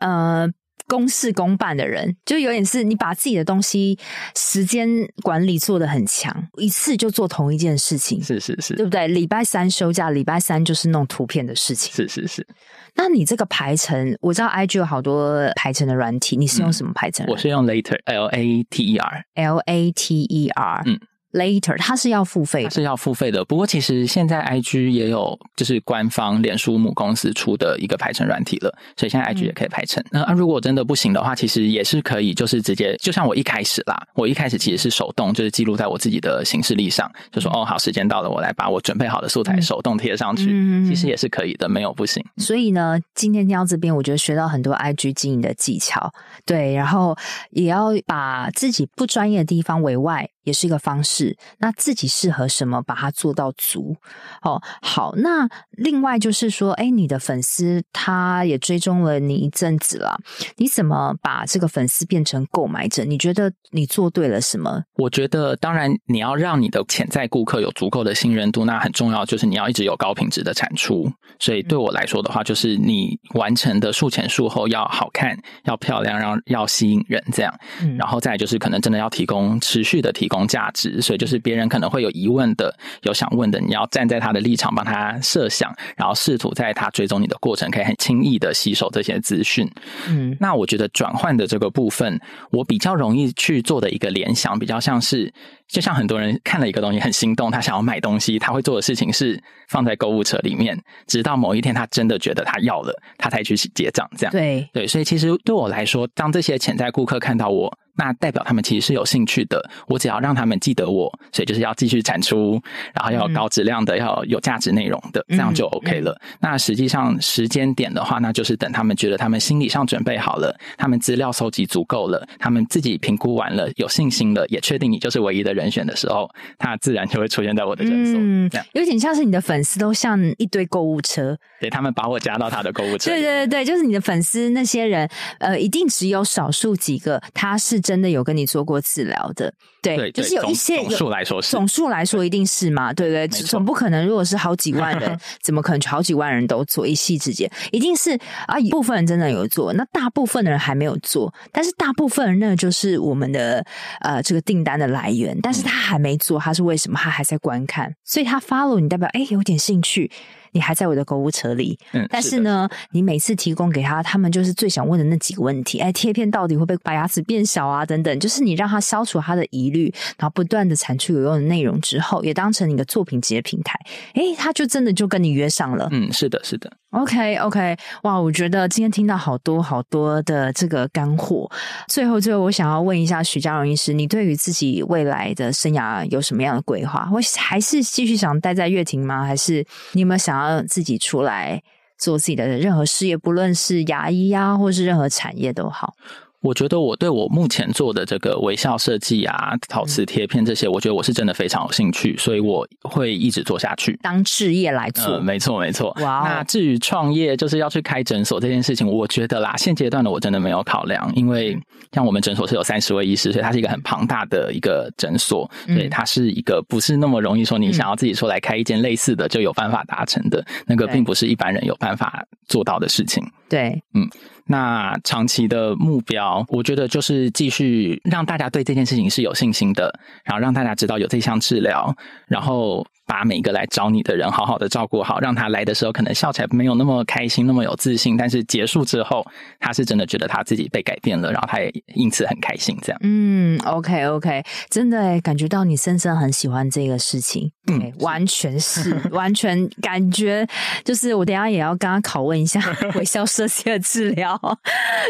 呃公事公办的人，就有点是你把自己的东西时间管理做的很强，一次就做同一件事情，是是是，对不对？礼拜三休假，礼拜三就是弄图片的事情，是是是。那你这个排程，我知道 IG 有好多排程的软体，你是用什么排程？我是用 Later，L A T E R，L A T E R，嗯。Later，它是要付费，它是要付费的。不过其实现在 IG 也有，就是官方脸书母公司出的一个排程软体了，所以现在 IG 也可以排程。嗯、那如果真的不行的话，其实也是可以，就是直接，就像我一开始啦，我一开始其实是手动，就是记录在我自己的行事历上，就说哦，好，时间到了，我来把我准备好的素材手动贴上去，嗯、其实也是可以的，没有不行。所以呢，今天听到这边，我觉得学到很多 IG 经营的技巧，对，然后也要把自己不专业的地方为外。也是一个方式，那自己适合什么，把它做到足哦。好，那另外就是说，哎，你的粉丝他也追踪了你一阵子了，你怎么把这个粉丝变成购买者？你觉得你做对了什么？我觉得，当然你要让你的潜在顾客有足够的信任度，那很重要，就是你要一直有高品质的产出。所以对我来说的话，就是你完成的术前术后要好看、要漂亮，然后要吸引人，这样。嗯，然后再就是可能真的要提供持续的提供。提供价值，所以就是别人可能会有疑问的，有想问的，你要站在他的立场帮他设想，然后试图在他追踪你的过程，可以很轻易的吸收这些资讯。嗯，那我觉得转换的这个部分，我比较容易去做的一个联想，比较像是，就像很多人看了一个东西很心动，他想要买东西，他会做的事情是放在购物车里面，直到某一天他真的觉得他要了，他才去结账。这样，对对，所以其实对我来说，当这些潜在顾客看到我。那代表他们其实是有兴趣的，我只要让他们记得我，所以就是要继续产出，然后要有高质量的，嗯、要有价值内容的，这样就 OK 了。嗯嗯、那实际上时间点的话，那就是等他们觉得他们心理上准备好了，他们资料搜集足够了，他们自己评估完了，有信心了，也确定你就是唯一的人选的时候，他自然就会出现在我的诊所。嗯，有点像是你的粉丝都像一堆购物车，对，他们把我加到他的购物车。对对对，就是你的粉丝那些人，呃，一定只有少数几个他是。真的有跟你做过治疗的，对，对对，就是有一些总数来说是，总数来说一定是嘛，对不对，总不可能，如果是好几万人，(laughs) 怎么可能好几万人都做一夕之间？一定是啊，一部分人真的有做，那大部分的人还没有做，但是大部分人那就是我们的呃这个订单的来源，但是他还没做，他是为什么？他还在观看，所以他 follow 你，代表哎有点兴趣。你还在我的购物车里，嗯，但是呢，是你每次提供给他，他们就是最想问的那几个问题，哎，贴片到底会不会把牙齿变小啊？等等，就是你让他消除他的疑虑，然后不断的产出有用的内容之后，也当成你的作品集的平台，哎，他就真的就跟你约上了。嗯，是的，是的。OK OK，哇，我觉得今天听到好多好多的这个干货。最后最后，我想要问一下许家荣医师，你对于自己未来的生涯有什么样的规划？我还是继续想待在乐亭吗？还是你有没有想要自己出来做自己的任何事业？不论是牙医啊，或是任何产业都好。我觉得我对我目前做的这个微笑设计啊、陶瓷贴片这些，我觉得我是真的非常有兴趣，所以我会一直做下去，当事业来做。呃、没错，没错。哇那至于创业，就是要去开诊所这件事情，我觉得啦，现阶段的我真的没有考量，因为像我们诊所是有三十位医师，所以它是一个很庞大的一个诊所，所以它是一个不是那么容易说你想要自己出来开一间类似的就有办法达成的，那个并不是一般人有办法做到的事情。对，嗯。那长期的目标，我觉得就是继续让大家对这件事情是有信心的，然后让大家知道有这项治疗，然后。把每一个来找你的人好好的照顾好，让他来的时候可能笑起来没有那么开心，那么有自信，但是结束之后，他是真的觉得他自己被改变了，然后他也因此很开心。这样，嗯，OK OK，真的诶感觉到你深深很喜欢这个事情，(laughs) 嗯，完全是，完全感觉就是我等一下也要跟他拷问一下微笑设计的治疗，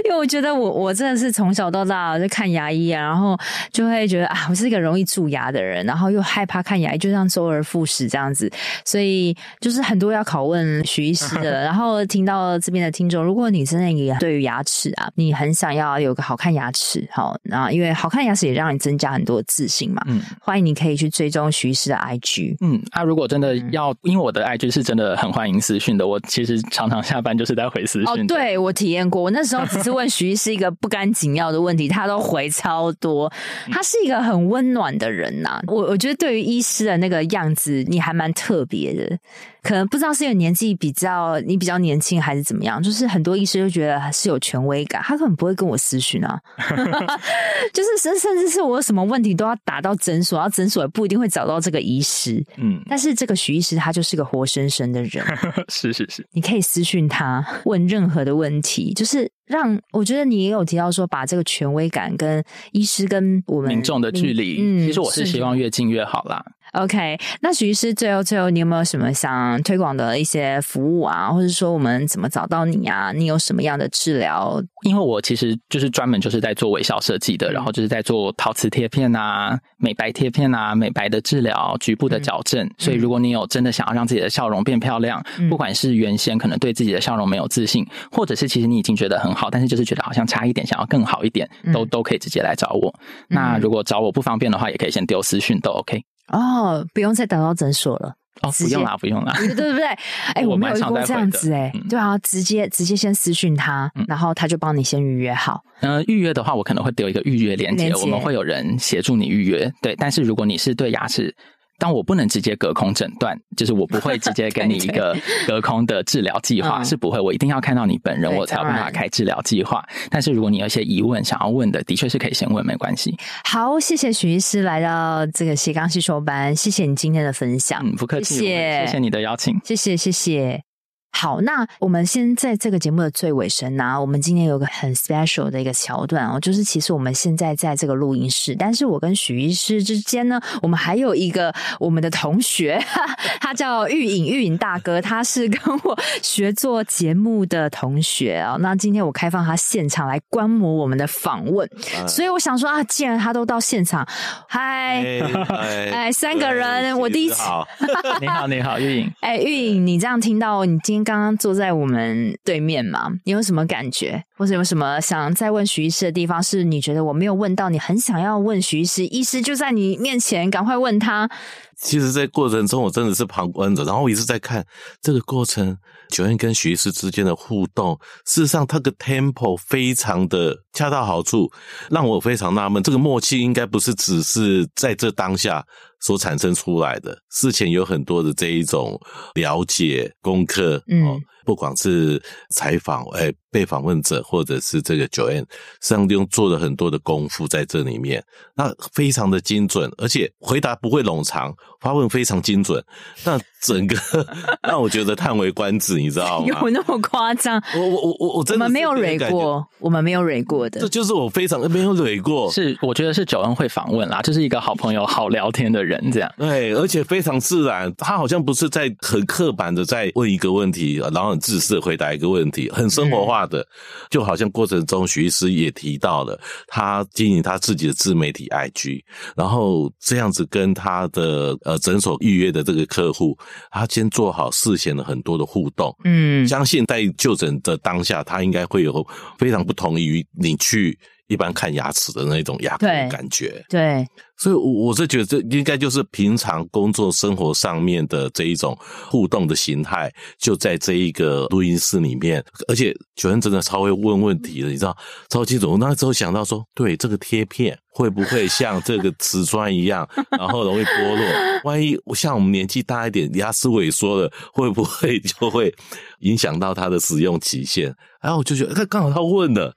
因为我觉得我我真的是从小到大就看牙医啊，然后就会觉得啊，我是一个容易蛀牙的人，然后又害怕看牙医，就像周而复始这样子，所以就是很多要拷问徐医师的。(laughs) 然后听到这边的听众，如果你真的也对于牙齿啊，你很想要有个好看牙齿，好，那因为好看牙齿也让你增加很多自信嘛。嗯，欢迎你可以去追踪徐医师的 IG。嗯，啊，如果真的要，嗯、因为我的 IG 是真的很欢迎私讯的，我其实常常下班就是在回私讯。哦，对，我体验过，我那时候只是问徐医师一个不干紧要的问题，他都回超多。他是一个很温暖的人呐，啊，我我觉得对于医师的那个样子，你还蛮特别的。可能不知道是因为年纪比较你比较年轻还是怎么样，就是很多医师就觉得是有权威感，他根本不会跟我私讯啊，(laughs) 就是甚甚至是我有什么问题都要打到诊所，然后诊所也不一定会找到这个医师，嗯，但是这个许医师他就是个活生生的人，(laughs) 是是是，你可以私讯他问任何的问题，就是。让我觉得你也有提到说，把这个权威感跟医师跟我们民众的距离，嗯，其实我是希望越近越好啦。OK，那徐医师最后最后，你有没有什么想推广的一些服务啊，或者说我们怎么找到你啊？你有什么样的治疗？因为我其实就是专门就是在做微笑设计的，嗯、然后就是在做陶瓷贴片啊、美白贴片啊、美白的治疗、局部的矫正。嗯、所以如果你有真的想要让自己的笑容变漂亮，嗯、不管是原先可能对自己的笑容没有自信，或者是其实你已经觉得很好，但是就是觉得好像差一点，想要更好一点，都、嗯、都可以直接来找我。嗯、那如果找我不方便的话，也可以先丢私讯都 OK。哦，不用再打到诊所了。哦，不用啦，不用啦，对不对？(laughs) 哎，我没有遇过这样子哎，对啊，直接直接先私讯他，然后他就帮你先预约好。嗯，预约的话，我可能会丢一个预约链接，我们会有人协助你预约。对，但是如果你是对牙齿。但我不能直接隔空诊断，(laughs) 就是我不会直接给你一个隔空的治疗计划，是不会。我一定要看到你本人，我才有办法开治疗计划。但是如果你有一些疑问想要问的，的确是可以先问，没关系。好，谢谢许医师来到这个斜杠先修班，谢谢你今天的分享，嗯，不客气，谢谢，谢谢你的邀请，谢谢，谢谢。好，那我们先在这个节目的最尾声呢，我们今天有个很 special 的一个桥段哦，就是其实我们现在在这个录音室，但是我跟许医师之间呢，我们还有一个我们的同学，(laughs) 他叫玉影，玉影大哥，他是跟我学做节目的同学哦。那今天我开放他现场来观摩我们的访问，所以我想说啊，既然他都到现场，嗨，(laughs) 哎，三个人，我第一次，(laughs) 你好，你好，玉影，哎，玉影，你这样听到你今刚刚坐在我们对面嘛，你有什么感觉，或者有什么想再问徐医师的地方？是你觉得我没有问到，你很想要问徐医师，医师就在你面前，赶快问他。其实，在过程中，我真的是旁观者，然后我一直在看这个过程，Joanne 跟徐医师之间的互动。事实上，他的 tempo 非常的恰到好处，让我非常纳闷，这个默契应该不是只是在这当下所产生出来的，事前有很多的这一种了解功课，嗯。不管是采访，哎，被访问者或者是这个 Joanne，实际上用做了很多的功夫在这里面，那非常的精准，而且回答不会冗长，发问非常精准，那整个 (laughs) 让我觉得叹为观止，你知道吗？(laughs) 有那么夸张？我我我我真的我们没有蕊过，我们没有蕊过的，这就是我非常没有蕊过。是，我觉得是 Joanne 会访问啦，就是一个好朋友、好聊天的人，这样。对，而且非常自然，他好像不是在很刻板的在问一个问题，然后。很自私的回答一个问题，很生活化的，嗯、就好像过程中徐医师也提到了，他经营他自己的自媒体 IG，然后这样子跟他的呃诊所预约的这个客户，他先做好事前的很多的互动，嗯，相信在就诊的当下，他应该会有非常不同于你去。一般看牙齿的那种牙科的感觉，对，对，所以我是觉得这应该就是平常工作生活上面的这一种互动的形态，就在这一个录音室里面，而且 Joanne 真的超会问问题的，你知道，超清楚。我那时候想到说，对，这个贴片会不会像这个瓷砖一样，然后容易剥落？万一像我们年纪大一点，牙齿萎缩了，会不会就会影响到它的使用期限？然后我就觉得，他刚好他问了。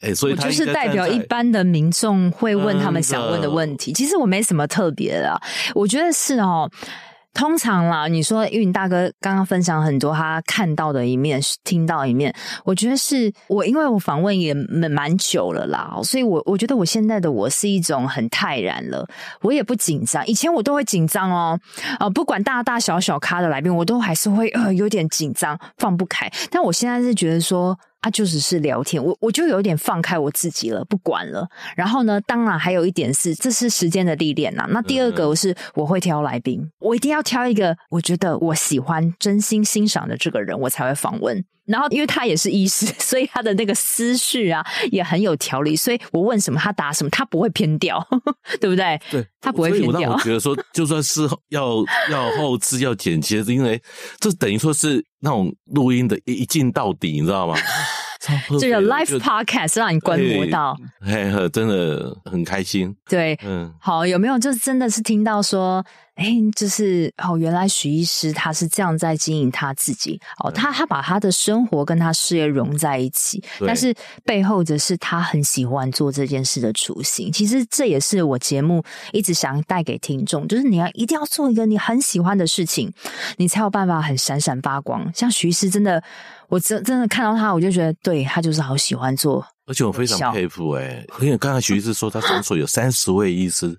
哎，所以他就是代表一般的民众会问他们想问的问题。其实我没什么特别的，我觉得是哦。通常啦，你说运大哥刚刚分享很多他看到的一面、听到一面，我觉得是我，因为我访问也蛮蛮久了啦，所以我我觉得我现在的我是一种很泰然了，我也不紧张。以前我都会紧张哦，呃，不管大大小小咖的来宾，我都还是会呃有点紧张，放不开。但我现在是觉得说。他就只是聊天，我我就有点放开我自己了，不管了。然后呢，当然还有一点是，这是时间的历练呐。那第二个是，我会挑来宾，我一定要挑一个我觉得我喜欢、真心欣赏的这个人，我才会访问。然后，因为他也是医师，(laughs) 所以他的那个思绪啊也很有条理。所以我问什么，他答什么，他不会偏掉，(laughs) 对不对？对，他不会偏掉。所以我觉得说，(laughs) 就算是要要后置要剪接，因为这等于说是那种录音的一一镜到底，你知道吗？这个 live podcast 让你观摩到，嘿呵，真的很开心。对，嗯，好，有没有就是真的是听到说，哎，就是哦，原来许医师他是这样在经营他自己哦，他他把他的生活跟他事业融在一起，但是背后的是他很喜欢做这件事的初心。其实这也是我节目一直想带给听众，就是你要一定要做一个你很喜欢的事情，你才有办法很闪闪发光。像徐医师真的。我真真的看到他，我就觉得，对，他就是好喜欢做，而且我非常佩服哎、欸。因为刚才徐医师说他诊所有三十位医师，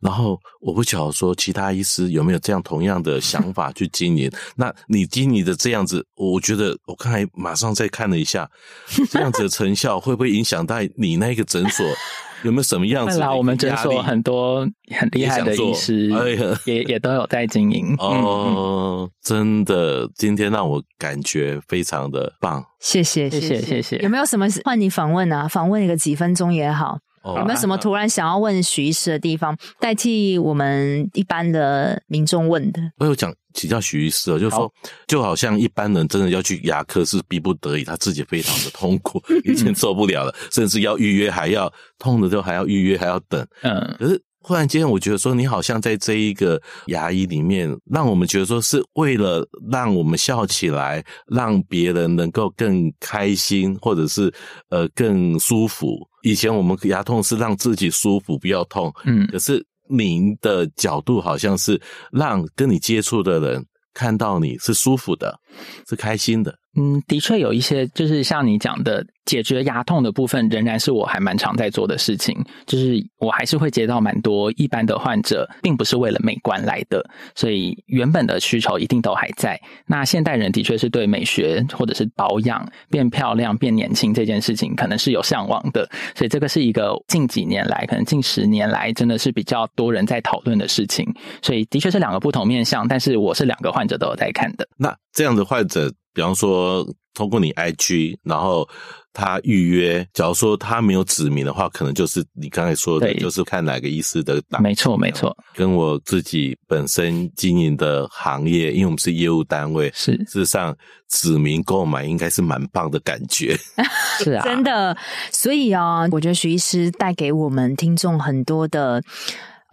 然后我不晓得说其他医师有没有这样同样的想法去经营。那你经营的这样子，我觉得我刚才马上再看了一下，这样子的成效会不会影响到你那个诊所？有没有什么样子？我们诊所很多很厉害的医师，哎呀，也也都有在经营。哦，真的，今天让我感觉非常的棒。谢谢，谢谢，谢谢。有没有什么换你访问啊？访问一个几分钟也好。有没有什么突然想要问许医师的地方，代替我们一般的民众问的？我有讲请教许医师啊，就是说，就好像一般人真的要去牙科是逼不得已，他自己非常的痛苦，(laughs) 已经受不了了，甚至要预约，还要痛的时候还要预约，还要等。嗯，可是忽然间，我觉得说，你好像在这一个牙医里面，让我们觉得说是为了让我们笑起来，让别人能够更开心，或者是呃更舒服。以前我们牙痛是让自己舒服，不要痛。嗯，可是您的角度好像是让跟你接触的人看到你是舒服的，是开心的。嗯，的确有一些，就是像你讲的，解决牙痛的部分，仍然是我还蛮常在做的事情。就是我还是会接到蛮多一般的患者，并不是为了美观来的，所以原本的需求一定都还在。那现代人的确是对美学或者是保养、变漂亮、变年轻这件事情，可能是有向往的。所以这个是一个近几年来，可能近十年来，真的是比较多人在讨论的事情。所以的确是两个不同面向，但是我是两个患者都有在看的。那这样的患者。比方说，通过你 IG，然后他预约，假如说他没有指名的话，可能就是你刚才说的，就是看哪个医师的档。没错，没错。跟我自己本身经营的行业，因为我们是业务单位，是事实上指名购买应该是蛮棒的感觉。(laughs) 是啊，真的。所以啊，我觉得徐医师带给我们听众很多的。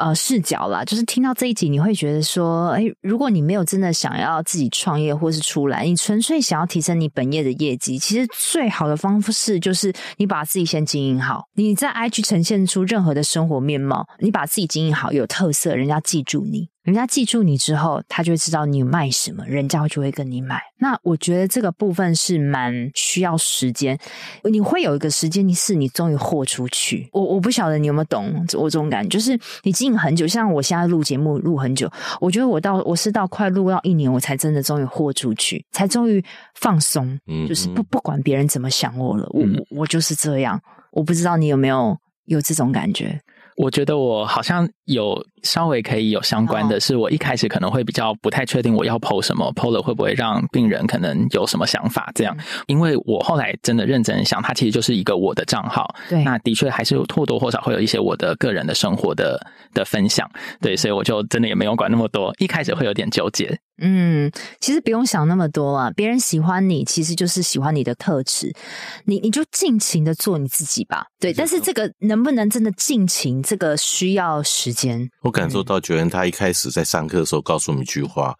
呃，视角啦，就是听到这一集，你会觉得说，哎，如果你没有真的想要自己创业或是出来，你纯粹想要提升你本业的业绩，其实最好的方式就是你把自己先经营好。你在 IG 呈现出任何的生活面貌，你把自己经营好，有特色，人家记住你。人家记住你之后，他就会知道你卖什么，人家就会跟你买。那我觉得这个部分是蛮需要时间，你会有一个时间，你是你终于豁出去。我我不晓得你有没有懂我这种感觉，就是你经营很久，像我现在录节目录很久，我觉得我到我是到快录到一年，我才真的终于豁出去，才终于放松，就是不不管别人怎么想我了，我我就是这样。我不知道你有没有有这种感觉。我觉得我好像有稍微可以有相关的是，我一开始可能会比较不太确定我要 po 什么，po 了会不会让病人可能有什么想法这样。因为我后来真的认真想，它其实就是一个我的账号，对，那的确还是或多或少会有一些我的个人的生活的的分享，对，所以我就真的也没有管那么多，一开始会有点纠结。嗯，其实不用想那么多啊，别人喜欢你，其实就是喜欢你的特质，你你就尽情的做你自己吧。对，但是这个能不能真的尽情，这个需要时间。我感受到 Joanne 他一开始在上课的时候告诉我们一句话，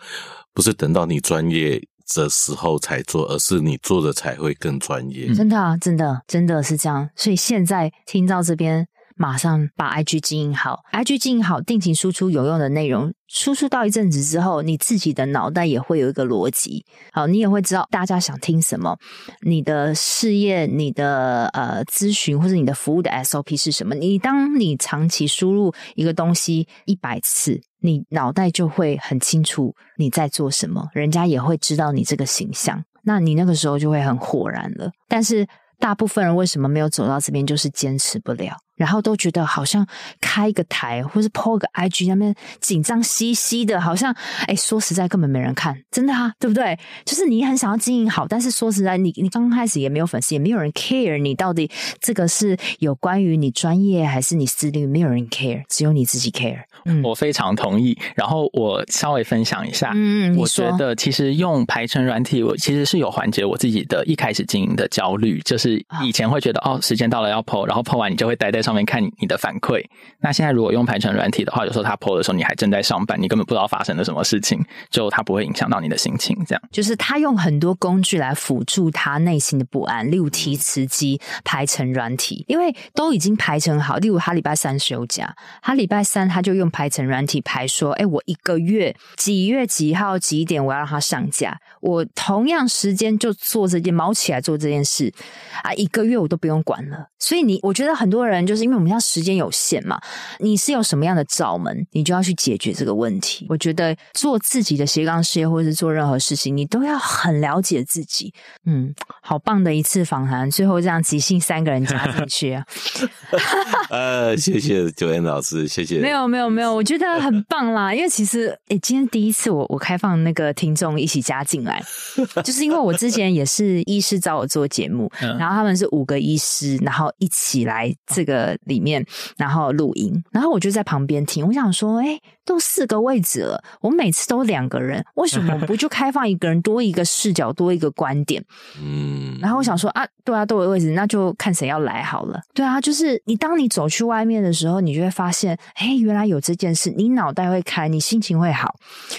不是等到你专业的时候才做，而是你做的才会更专业。真的啊，真的，真的是这样。所以现在听到这边。马上把 IG 经营好，IG 经营好，定期输出有用的内容，输出到一阵子之后，你自己的脑袋也会有一个逻辑，好，你也会知道大家想听什么，你的事业、你的呃咨询或者你的服务的 SOP 是什么？你当你长期输入一个东西一百次，你脑袋就会很清楚你在做什么，人家也会知道你这个形象，那你那个时候就会很豁然了。但是大部分人为什么没有走到这边，就是坚持不了。然后都觉得好像开一个台，或是 po 个 IG 那边紧张兮兮的，好像哎，说实在根本没人看，真的啊，对不对？就是你很想要经营好，但是说实在，你你刚开始也没有粉丝，也没有人 care 你到底这个是有关于你专业还是你私利，没有人 care，只有你自己 care。嗯，我非常同意。然后我稍微分享一下，嗯，我觉得其实用排程软体，我其实是有缓解我自己的一开始经营的焦虑，就是以前会觉得哦，时间到了要 po，然后 po 完你就会待在上。上面看你的反馈。那现在如果用排程软体的话，有时候他 po 的时候，你还正在上班，你根本不知道发生了什么事情，就他不会影响到你的心情。这样就是他用很多工具来辅助他内心的不安，例如提词机、排程软体，因为都已经排成好。例如他礼拜三休假，他礼拜三他就用排程软体排说：“哎，我一个月几月几号几点我要让他上架，我同样时间就做这件，卯起来做这件事啊，一个月我都不用管了。”所以你，我觉得很多人就是因为我们要时间有限嘛，你是有什么样的罩门，你就要去解决这个问题。我觉得做自己的斜杠事业，或者是做任何事情，你都要很了解自己。嗯，好棒的一次访谈，最后这样即兴三个人加进去啊！(laughs) 呃，谢谢 Joanne 老师，谢谢。没有没有没有，我觉得很棒啦，因为其实诶，今天第一次我我开放那个听众一起加进来，(laughs) 就是因为我之前也是医师找我做节目，然后他们是五个医师，然后。一起来这个里面，然后录音，然后我就在旁边听。我想说，哎，都四个位置了，我每次都两个人，为什么不就开放一个人多一个视角，多一个观点？嗯，然后我想说啊，对啊，都有位置，那就看谁要来好了。对啊，就是你当你走去外面的时候，你就会发现，哎，原来有这件事，你脑袋会开，你心情会好，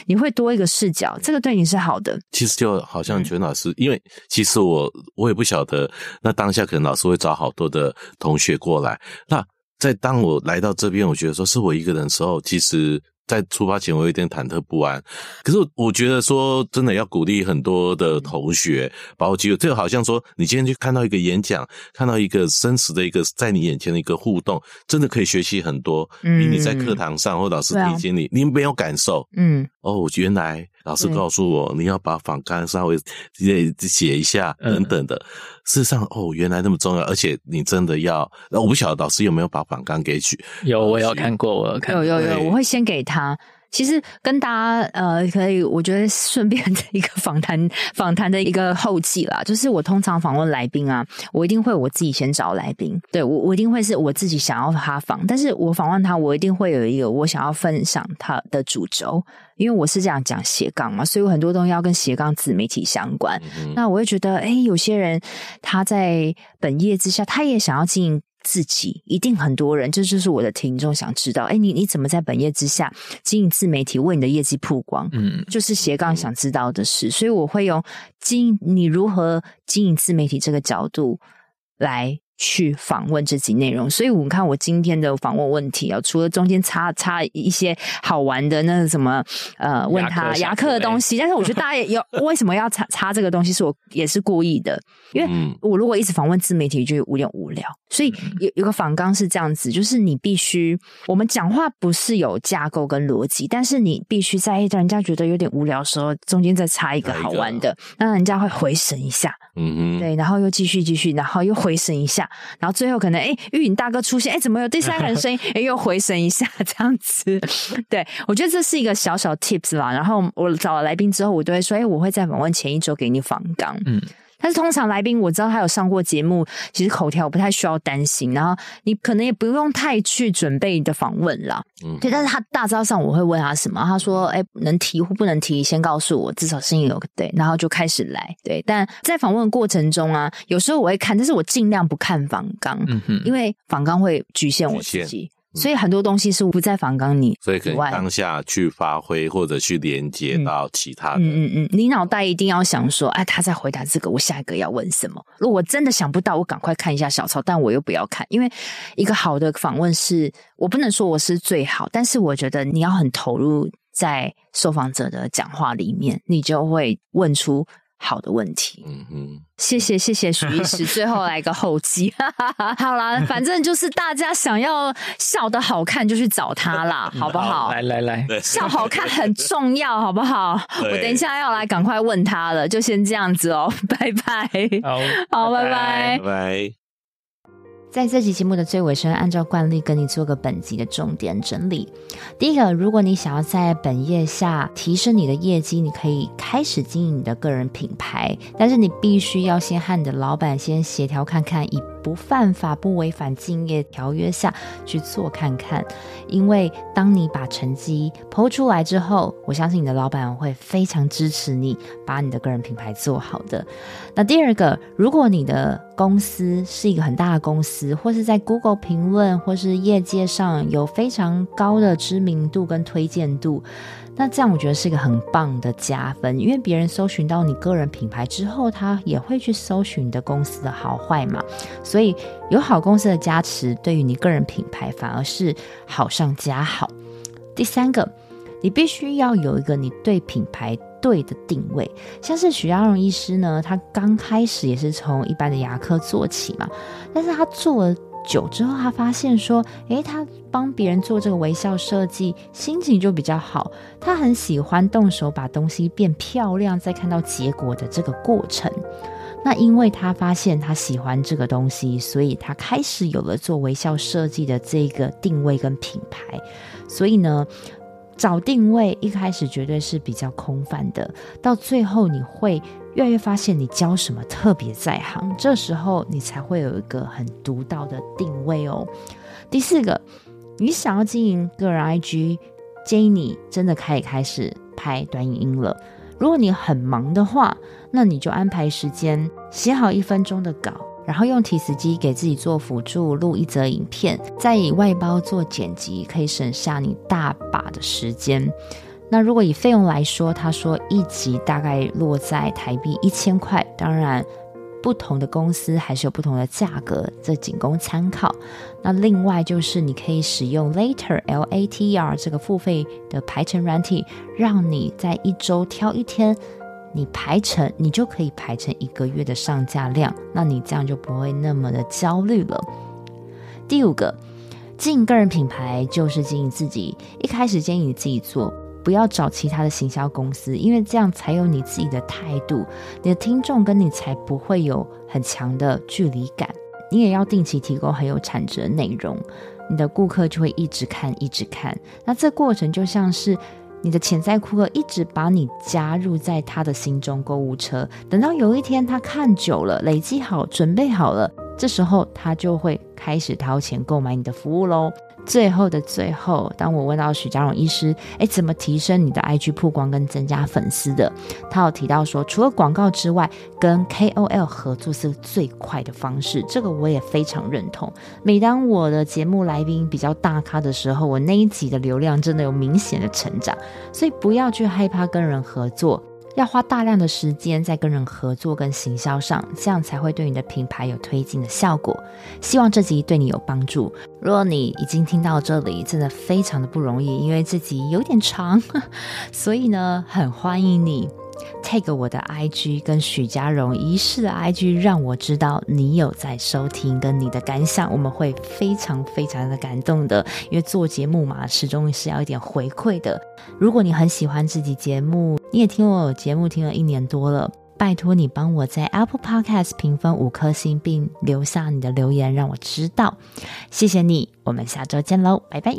你会多一个视角，这个对你是好的。其实就好像全老师，嗯、因为其实我我也不晓得，那当下可能老师会找好多的。同学过来，那在当我来到这边，我觉得说是我一个人的时候，其实。在出发前，我有点忐忑不安。可是我觉得说，真的要鼓励很多的同学把握机会。这个好像说，你今天去看到一个演讲，看到一个真实的一个在你眼前的一个互动，真的可以学习很多，比你在课堂上或老师提醒你，你没有感受。嗯，哦，原来老师告诉我，你要把访纲稍微写一下等等的。事实上，哦，原来那么重要，而且你真的要，我不晓得老师有没有把访纲给取。有，我有看过，我有看过，有有有，我会先给他。其实跟大家呃，可以我觉得顺便的一个访谈访谈的一个后记啦，就是我通常访问来宾啊，我一定会我自己先找来宾，对，我我一定会是我自己想要他访，但是我访问他，我一定会有一个我想要分享他的主轴，因为我是这样讲斜杠嘛，所以我很多东西要跟斜杠自媒体相关。嗯、那我会觉得，哎，有些人他在本业之下，他也想要经营。自己一定很多人，这就是我的听众想知道。哎，你你怎么在本业之下经营自媒体，为你的业绩曝光？嗯，就是斜杠想知道的事，所以我会用经你如何经营自媒体这个角度来。去访问这集内容，所以我们看我今天的访问问题啊，除了中间插插一些好玩的那什么呃，问他牙科的东西，但是我觉得大家也有 (laughs) 为什么要插插这个东西，是我也是故意的，因为我如果一直访问自媒体就有点无聊，所以有有个访纲是这样子，就是你必须我们讲话不是有架构跟逻辑，但是你必须在让人家觉得有点无聊的时候，中间再插一个好玩的，让人家会回神一下，嗯嗯，对，然后又继续继续，然后又回神一下。然后最后可能哎，玉影大哥出现，哎，怎么有第三个人声音？(laughs) 哎，又回神一下，这样子。对，我觉得这是一个小小 tips 啦。然后我找了来宾之后，我都会说，哎，我会在访问前一周给你访纲。嗯。但是通常来宾我知道他有上过节目，其实口条我不太需要担心，然后你可能也不用太去准备你的访问啦。嗯，对。但是他大招上我会问他什么，他说：“哎，能提或不能提，先告诉我，至少心里有个对。”然后就开始来。对，但在访问过程中啊，有时候我会看，但是我尽量不看访纲，嗯，因为访纲会局限我自己。所以很多东西是不在反纲你，所以可以当下去发挥或者去连接到其他的。嗯嗯嗯，你脑袋一定要想说，哎，他在回答这个，我下一个要问什么？如果我真的想不到，我赶快看一下小抄，但我又不要看，因为一个好的访问是，我不能说我是最好，但是我觉得你要很投入在受访者的讲话里面，你就会问出。好的问题，嗯嗯，谢谢谢谢许医师，(laughs) 最后来个后记，(laughs) 好啦，反正就是大家想要笑得好看就去找他啦，好不好？来来来，(laughs) 笑好看很重要，好不好？我等一下要来赶快问他了，就先这样子哦，拜拜，好，好，拜拜，拜拜。在这期节目的最尾声，按照惯例跟你做个本集的重点整理。第一个，如果你想要在本业下提升你的业绩，你可以开始经营你的个人品牌，但是你必须要先和你的老板先协调看看，以不犯法、不违反竞业条约下去做看看。因为当你把成绩 PO 出来之后，我相信你的老板会非常支持你把你的个人品牌做好的。那第二个，如果你的公司是一个很大的公司，或是在 Google 评论或是业界上有非常高的知名度跟推荐度，那这样我觉得是一个很棒的加分，因为别人搜寻到你个人品牌之后，他也会去搜寻你的公司的好坏嘛。所以有好公司的加持，对于你个人品牌反而是好上加好。第三个，你必须要有一个你对品牌对的定位，像是许家荣医师呢，他刚开始也是从一般的牙科做起嘛，但是他做了久之后，他发现说，诶，他帮别人做这个微笑设计，心情就比较好，他很喜欢动手把东西变漂亮，再看到结果的这个过程。那因为他发现他喜欢这个东西，所以他开始有了做微笑设计的这个定位跟品牌，所以呢。找定位一开始绝对是比较空泛的，到最后你会越来越发现你教什么特别在行，这时候你才会有一个很独到的定位哦。第四个，你想要经营个人 IG，建议你真的可以开始拍短影音了。如果你很忙的话，那你就安排时间写好一分钟的稿。然后用提词机给自己做辅助，录一则影片，再以外包做剪辑，可以省下你大把的时间。那如果以费用来说，他说一集大概落在台币一千块，当然不同的公司还是有不同的价格，这仅供参考。那另外就是你可以使用 Later L A T R 这个付费的排程软体，让你在一周挑一天。你排成，你就可以排成一个月的上架量，那你这样就不会那么的焦虑了。第五个，经营个人品牌就是经营自己。一开始建议你自己做，不要找其他的行销公司，因为这样才有你自己的态度，你的听众跟你才不会有很强的距离感。你也要定期提供很有产值的内容，你的顾客就会一直看，一直看。那这过程就像是。你的潜在顾客一直把你加入在他的心中购物车，等到有一天他看久了，累积好，准备好了，这时候他就会开始掏钱购买你的服务喽。最后的最后，当我问到许家荣医师，哎，怎么提升你的 IG 曝光跟增加粉丝的？他有提到说，除了广告之外，跟 KOL 合作是最快的方式。这个我也非常认同。每当我的节目来宾比较大咖的时候，我那一集的流量真的有明显的成长。所以不要去害怕跟人合作。要花大量的时间在跟人合作跟行销上，这样才会对你的品牌有推进的效果。希望这集对你有帮助。如果你已经听到这里，真的非常的不容易，因为这集有点长，(laughs) 所以呢，很欢迎你。take 我的 IG 跟许家荣医师的 IG，让我知道你有在收听跟你的感想，我们会非常非常的感动的。因为做节目嘛，始终是要一点回馈的。如果你很喜欢这集节目，你也听我节目听了一年多了，拜托你帮我在 Apple Podcast 评分五颗星，并留下你的留言，让我知道。谢谢你，我们下周见喽，拜拜。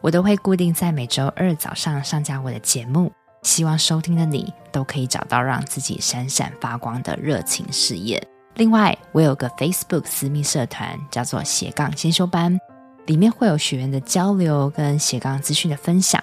我都会固定在每周二早上上架我的节目，希望收听的你都可以找到让自己闪闪发光的热情事业。另外，我有个 Facebook 私密社团，叫做斜杠先修班，里面会有学员的交流跟斜杠资讯的分享，